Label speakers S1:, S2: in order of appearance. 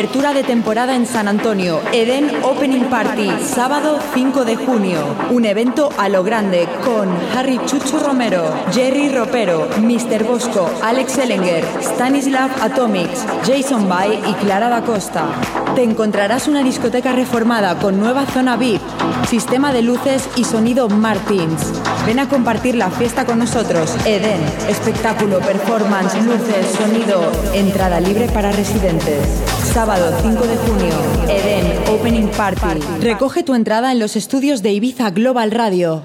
S1: Apertura de temporada en San Antonio. Eden Opening Party, sábado 5 de junio. Un evento a lo grande con Harry Chuchu Romero, Jerry Ropero, Mr. Bosco, Alex Ellinger, Stanislav Atomics, Jason Bay y Clara da Costa. Te encontrarás una discoteca reformada con nueva zona VIP, sistema de luces y sonido Martins. Ven a compartir la fiesta con nosotros. Eden, espectáculo, performance, luces, sonido, entrada libre para residentes. Sábado 5 de junio, Eden Opening Party. Recoge tu entrada en los estudios de Ibiza Global Radio.